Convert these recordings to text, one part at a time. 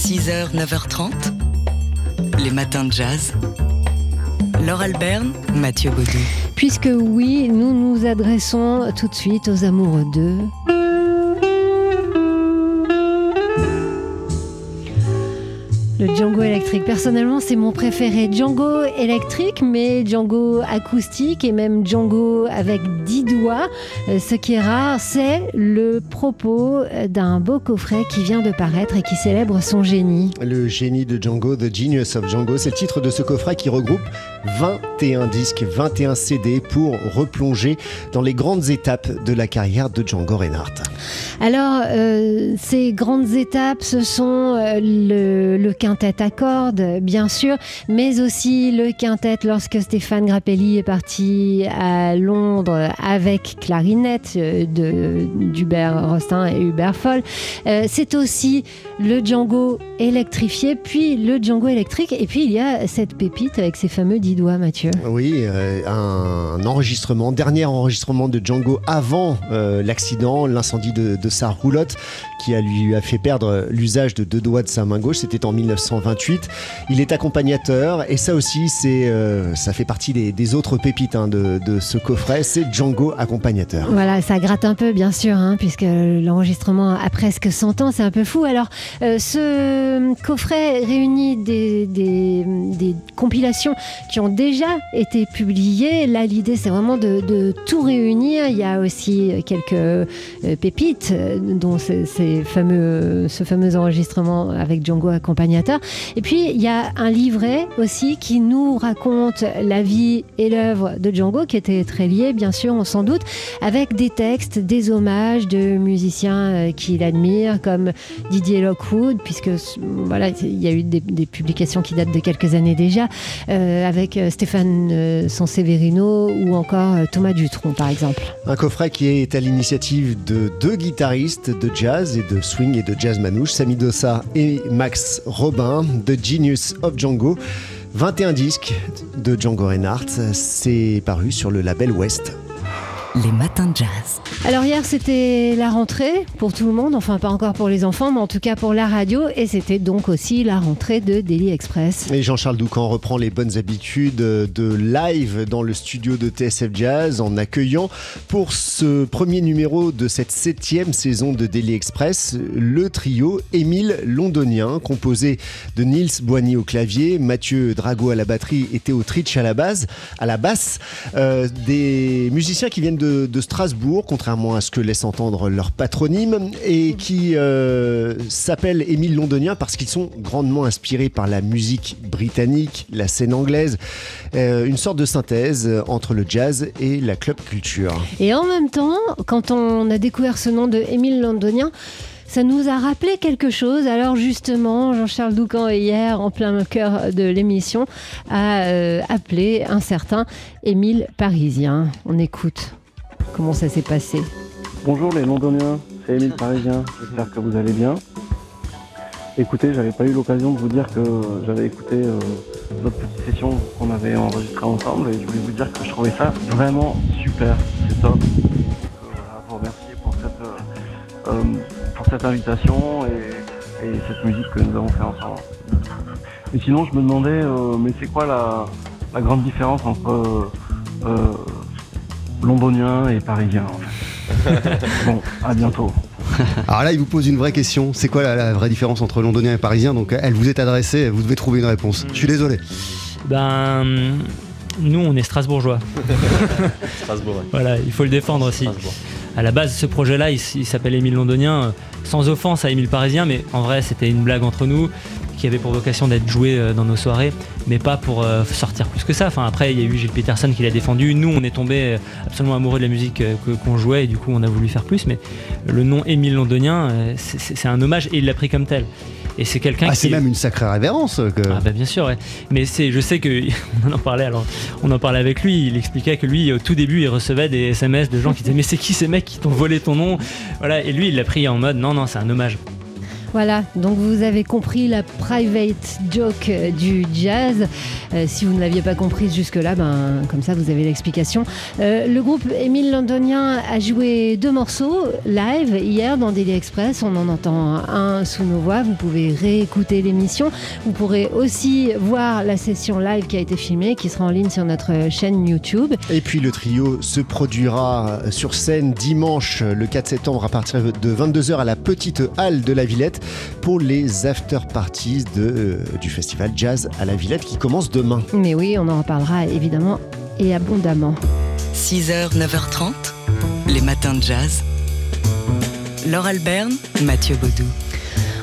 6h, 9h30, les matins de jazz. Laure Alberne, Mathieu Baudou. Puisque oui, nous nous adressons tout de suite aux amoureux d'eux. Le Django électrique. Personnellement, c'est mon préféré. Django électrique, mais Django acoustique et même Django avec 10 doigts. Euh, ce qui est rare, c'est le propos d'un beau coffret qui vient de paraître et qui célèbre son génie. Le génie de Django, The Genius of Django, c'est le titre de ce coffret qui regroupe 21 disques, 21 CD pour replonger dans les grandes étapes de la carrière de Django Reinhardt. Alors, euh, ces grandes étapes, ce sont euh, le, le quintet à cordes, bien sûr, mais aussi le quintet lorsque Stéphane Grappelli est parti à Londres avec clarinette euh, d'Hubert Rostin et Hubert Foll. Euh, c'est aussi le Django électrifié, puis le Django électrique, et puis il y a cette pépite avec ses fameux dix doigts, Mathieu. Oui, euh, un enregistrement, dernier enregistrement de Django avant euh, l'accident, l'incendie de, de sa roulotte qui a lui a fait perdre l'usage de deux doigts de sa main gauche. C'était en 1928. Il est accompagnateur et ça aussi, c'est euh, ça fait partie des, des autres pépites hein, de, de ce coffret. C'est Django accompagnateur. Voilà, ça gratte un peu, bien sûr, hein, puisque l'enregistrement a presque 100 ans, c'est un peu fou. Alors, euh, ce coffret réunit des, compilations qui ont déjà été publiées. Là, l'idée, c'est vraiment de, tout réunir. Il y a aussi quelques euh, pépites, euh, dont ce, ces fameux, ce fameux enregistrement avec Django accompagnateur. Et puis, il y a un livret aussi qui nous raconte la vie et l'œuvre de Django, qui était très lié, bien sûr, on s'en doute, avec des textes, des hommages de musiciens euh, qu'il admire, comme Didier Puisque voilà, il y a eu des, publications qui datent de quelques années déjà, euh, avec euh, Stéphane euh, Sanseverino ou encore Thomas Dutronc, par exemple. Un coffret qui est à l'initiative de deux guitaristes de jazz et de swing et de jazz manouche, Sami Dossa et Max Robin, The Genius of Django. 21 disques de Django Reinhardt, c'est paru sur le label West. Les matins de jazz. Alors hier c'était la rentrée pour tout le monde, enfin pas encore pour les enfants, mais en tout cas pour la radio, et c'était donc aussi la rentrée de Daily Express. Et Jean-Charles Doucan reprend les bonnes habitudes de live dans le studio de TSF Jazz en accueillant pour ce premier numéro de cette septième saison de Daily Express le trio Émile Londonien composé de Nils Boigny au clavier, Mathieu Drago à la batterie et Théo Tritch à la base, à la basse, Euh, des musiciens qui viennent de, Strasbourg, contrairement à ce que laisse entendre leur patronyme, et qui euh, s'appellent Émile Londonien parce qu'ils sont grandement inspirés par la musique britannique, la scène anglaise, euh, une sorte de synthèse entre le jazz et la club culture. Et en même temps, quand on a découvert ce nom de Émile Londonien, ça nous a rappelé quelque chose. Alors justement, Jean-Charles Doucan hier, en plein cœur de l'émission, a euh, appelé un certain Émile Parisien. On écoute comment ça s'est passé. Bonjour les Londoniens, c'est Émile Parisien, j'espère que vous allez bien. Écoutez, j'avais pas eu l'occasion de vous dire que j'avais écouté euh, votre petite session qu'on avait enregistrée ensemble et je voulais vous dire que je trouvais ça vraiment super, c'est top. Donc, euh, voilà, vous remercier pour cette, euh, euh, pour cette invitation et, et cette musique que nous avons fait ensemble. Et sinon, je me demandais, mais c'est quoi la, grande différence entre londonien et parisien en fait Bon, à bientôt. Alors là, il vous pose une vraie question. C'est quoi la, la vraie différence entre londonien et parisien? Donc, elle vous est adressée, vous devez trouver une réponse. Je suis désolé. Ben, nous, on est strasbourgeois. Strasbourg. ouais. Voilà, il faut le défendre aussi. Strasbourg. À la base, ce projet-là, il, il s'appelle Émile Londonien, euh, sans offense à Émile Parisien, mais en vrai, c'était une blague entre nous qui avait pour vocation d'être jouée euh, dans nos soirées, mais pas pour euh, sortir plus que ça. Enfin, après, il y a eu Gilles Peterson qui l'a défendu. Nous, on est tombé absolument amoureux de la musique euh, que- qu'on jouait, et du coup, on a voulu faire plus. Mais le nom Émile Londonien, euh, c'est- un hommage et il l'a pris comme tel. Et c'est quelqu'un Ah, qui c'est même une sacrée révérence. Que... ah bah bien sûr, ouais. mais c'est, je sais que on en parlait alors, on en parlait avec lui. Il expliquait que lui, au tout début, il recevait des SMS de gens qui disaient mais c'est qui ces mecs qui t'ont volé ton nom, voilà. Et lui, il l'a pris en mode non non, c'est un hommage. Voilà, donc vous avez compris la private joke euh, du jazz. Euh, si vous ne l'aviez pas comprise jusque-là, ben, comme ça vous avez l'explication. Euh, le groupe Émile Londonien a joué deux morceaux live hier dans Daily Express. On en entend un sous nos voix. Vous pouvez réécouter l'émission. Vous pourrez aussi voir la session live qui a été filmée, qui sera en ligne sur notre chaîne YouTube. Et puis le trio se produira sur scène dimanche le 4 septembre à partir de 22h à la petite halle de la Villette pour les after parties de, euh, du festival Jazz à la Villette qui commence demain. Mais oui, on en reparlera évidemment et abondamment. 6h, 9h30, les matins de jazz. Laure Alberne, Mathieu Baudou.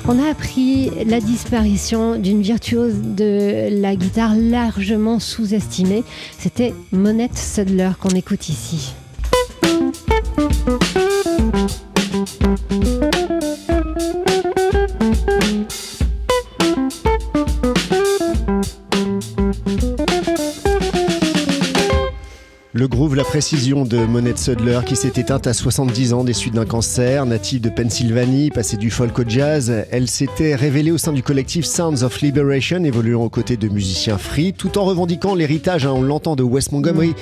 On a appris la disparition d'une virtuose de la guitare largement sous-estimée. C'était Monette Sudler qu'on écoute ici. Précision de Monette Sudler qui s'est éteinte à 70 ans des suites d'un cancer, native de Pennsylvanie, passée du folk au jazz. Elle s'était révélée au sein du collectif Sounds of Liberation, évoluant aux côtés de musiciens free, tout en revendiquant l'héritage, hein, on l'entend, de Wes Montgomery,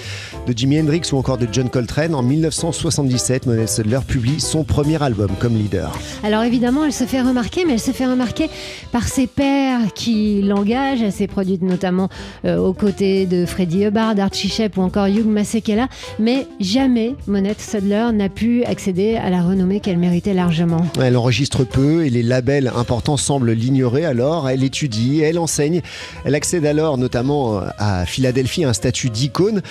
de Jimi Hendrix ou encore de John Coltrane. En 1977, Monette Sudler publie son premier album comme leader. Alors évidemment, elle se fait remarquer, mais elle se fait remarquer par ses pairs qui l'engagent. Elle s'est produite notamment euh, aux côtés de Freddie Hubbard, Archie Shepp ou encore Hugh Masekela, mais jamais Monette Sudler n'a pu accéder à la renommée qu'elle méritait largement. Elle enregistre peu et les labels importants semblent l'ignorer alors. Elle étudie, elle enseigne. Elle accède alors notamment à Philadelphie à un statut d'icône.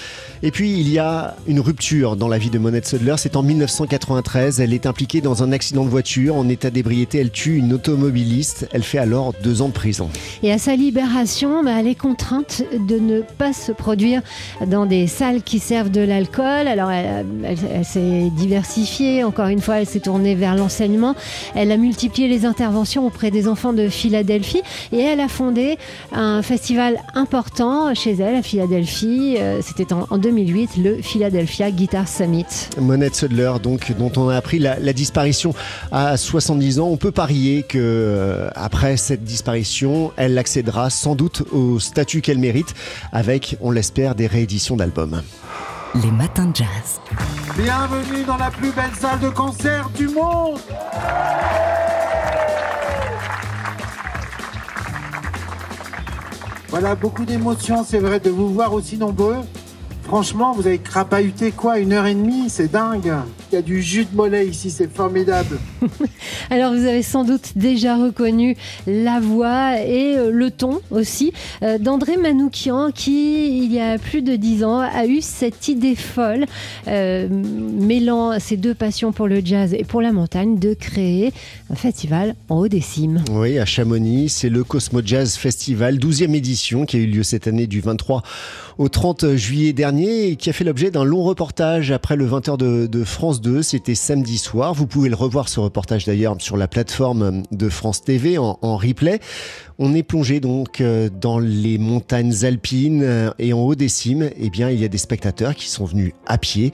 Et puis il y a une rupture dans la vie de Monette Sudler. C'est en 1993. Elle est impliquée dans un accident de voiture. En état d'ébriété, elle tue une automobiliste. Elle fait alors deux ans de prison. Et à sa libération, bah, elle est contrainte de ne pas se produire dans des salles qui servent de l'alcool. Alors elle, s'est diversifiée. Encore une fois, elle s'est tournée vers l'enseignement. Elle a multiplié les interventions auprès des enfants de Philadelphie et elle a fondé un festival important chez elle à Philadelphie. Euh, C'était en, en 2008, le Philadelphia Guitar Summit. Monette Sudler, donc, dont on a appris la, la disparition à 70 ans. On peut parier que euh, après cette disparition, elle accédera sans doute au statut qu'elle mérite, avec, on l'espère, des rééditions d'albums. Les matins de jazz. Bienvenue dans la plus belle salle de concert du monde Voilà, beaucoup d'émotions, c'est vrai, de vous voir aussi nombreux. Franchement, vous avez crapahuté quoi Une heure et demie C'est dingue Il y a du jus de mollet ici, c'est formidable Alors vous avez sans doute déjà reconnu la voix et euh, le ton aussi euh, d'André Manoukian qui, il y a plus de dix ans, a eu cette idée folle, euh, mêlant ses deux passions pour le jazz et pour la montagne, de créer un festival en haut des cimes. Oui, à Chamonix, c'est le Cosmo Jazz Festival, 12e édition, qui a eu lieu cette année du 23 au 30 juillet dernier et qui a fait l'objet d'un long reportage après le 20h de, de France 2. C'était samedi soir. Vous pouvez le revoir, ce reportage d'ailleurs, sur la plateforme de France TV en, en replay. On est plongé donc euh, dans les montagnes alpines euh, et en haut des cimes, eh bien, il y a des spectateurs qui sont venus à pied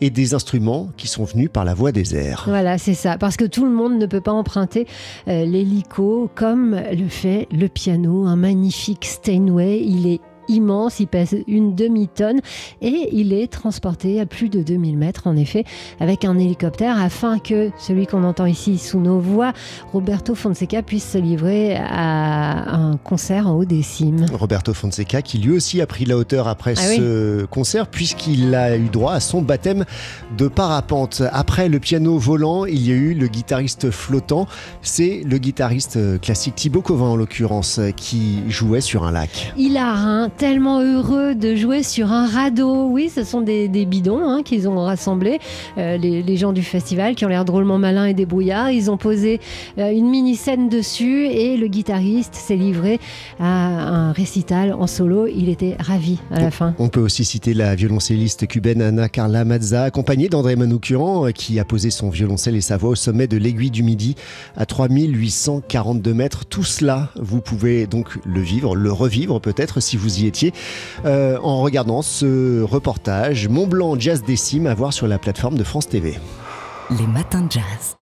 et des instruments qui sont venus par la voie des airs. Voilà, c'est ça. Parce que tout le monde ne peut pas emprunter euh, l'hélico comme le fait le piano, un magnifique Steinway. Il est immense, il pèse une demi-tonne et il est transporté à plus de 2000 mètres en effet avec un hélicoptère afin que celui qu'on entend ici sous nos voix, Roberto Fonseca, puisse se livrer à un concert en haut des cimes. Roberto Fonseca, qui lui aussi a pris la hauteur après Ah oui. ce concert, puisqu'il a eu droit à son baptême de parapente. Après le piano volant, il y a eu le guitariste flottant. C'est le guitariste classique Thibaut Covin, en l'occurrence, qui jouait sur un lac. hilarin, tellement heureux de jouer sur un radeau. Oui, ce sont des, des bidons hein, qu'ils ont rassemblés, euh, les, les gens du festival qui ont l'air drôlement malins et débrouillards. Ils ont posé euh, une mini-scène dessus et le guitariste s'est livré à un récital en solo. Il était ravi à la fin. On peut aussi citer la violoncelliste cubaine Ana Carla Mazza, accompagnée d'André Manoukian, euh, qui a posé son violoncelle et sa voix au sommet de l'aiguille du Midi à 3842 mètres. Tout cela, vous pouvez donc le vivre, le revivre peut-être si vous y euh, en regardant ce reportage Mont Blanc Jazz des Cimes à voir sur la plateforme de France TV. Les matins de jazz.